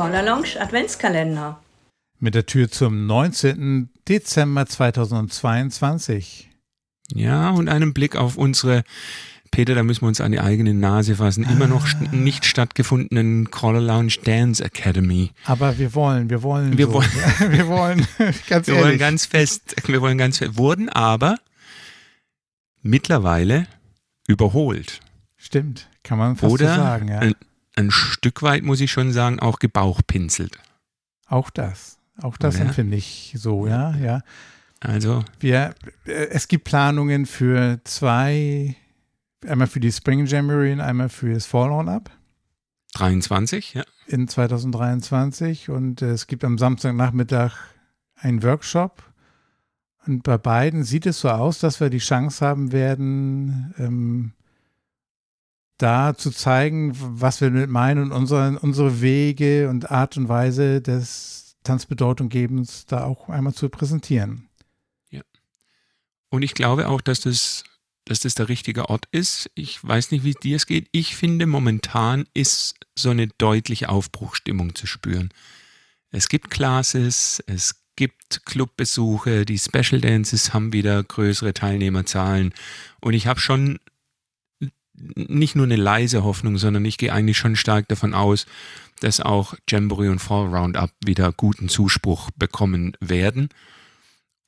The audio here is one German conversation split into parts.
Caller Lounge Adventskalender. Mit der Tür zum 19. Dezember 2022. Ja, und einem Blick auf unsere, Peter, da müssen wir uns an die eigene Nase fassen, immer noch st nicht stattgefundenen Caller Lounge Dance Academy. Aber wir wollen, wir wollen. Wir so. wollen. wir wollen, ganz Wir ehrlich. wollen ganz fest, wir wollen ganz fest, wurden aber mittlerweile überholt. Stimmt, kann man fast Oder so sagen, ja. Ein, Stück weit, muss ich schon sagen, auch gebauchpinselt. Auch das. Auch das Ja. empfinde ich so, ja, ja. Also, Wir, äh, es gibt Planungen für zwei, einmal für die Spring Jamboree und einmal für das Fall On Up 23, ja. in 2023 und äh, es gibt am Samstagnachmittag einen Workshop und bei beiden sieht es so aus, dass wir die Chance haben werden, ähm, da zu zeigen, was wir mit meinen und unseren, unsere Wege und Art und Weise des Tanzbedeutunggebens da auch einmal zu präsentieren. Und ich glaube auch, dass das, dass das der richtige Ort ist. Ich weiß nicht, wie dir es geht. Ich finde, momentan ist so eine deutliche Aufbruchstimmung zu spüren. Es gibt Classes, es gibt Clubbesuche, die Special Dances haben wieder größere Teilnehmerzahlen. Und ich habe schon nicht nur eine leise Hoffnung, sondern ich gehe eigentlich schon stark davon aus, dass auch Jamboree und Fall Roundup wieder guten Zuspruch bekommen werden.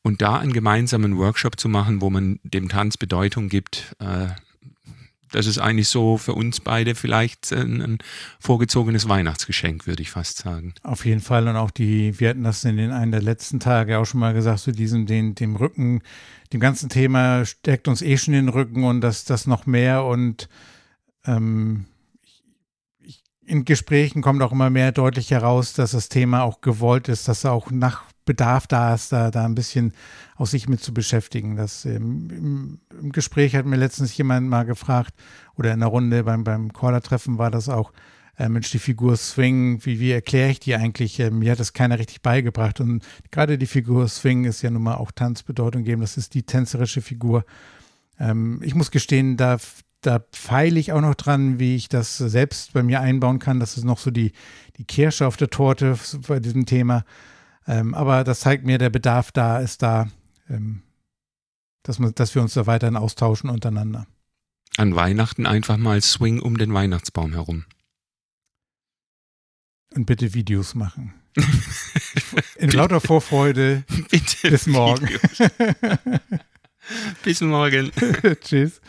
Und da einen gemeinsamen Workshop zu machen, wo man dem Tanz Bedeutung gibt, äh, das ist eigentlich so für uns beide vielleicht ein, ein vorgezogenes Weihnachtsgeschenk, würde ich fast sagen. Auf jeden Fall und auch die, wir hatten das in den einen der letzten Tage auch schon mal gesagt, zu diesem, den, dem Rücken, dem ganzen Thema stärkt uns eh schon den Rücken und das, das noch mehr und ähm, in Gesprächen kommt auch immer mehr deutlich heraus, dass das Thema auch gewollt ist, dass auch nach Bedarf da ist, da, da ein bisschen auch sich mit zu beschäftigen. Das, ähm, im, Im Gespräch hat mir letztens jemand mal gefragt, oder in der Runde beim, beim Caller-Treffen war das auch, äh, Mensch, die Figur Swing, wie, wie erkläre ich die eigentlich? Ähm, mir hat das keiner richtig beigebracht. Und gerade die Figur Swing ist ja nun mal auch Tanzbedeutung geben. Das ist die tänzerische Figur. Ähm, ich muss gestehen, da, da feile ich auch noch dran, wie ich das selbst bei mir einbauen kann. Das ist noch so die, die Kirsche auf der Torte bei diesem Thema. Ähm, aber das zeigt mir, der Bedarf da ist da, ähm, dass, man, dass wir uns da weiterhin austauschen untereinander. An Weihnachten einfach mal Swing um den Weihnachtsbaum herum. Und bitte Videos machen. In lauter Vorfreude. Bitte. Bis morgen. Bis morgen. Tschüss.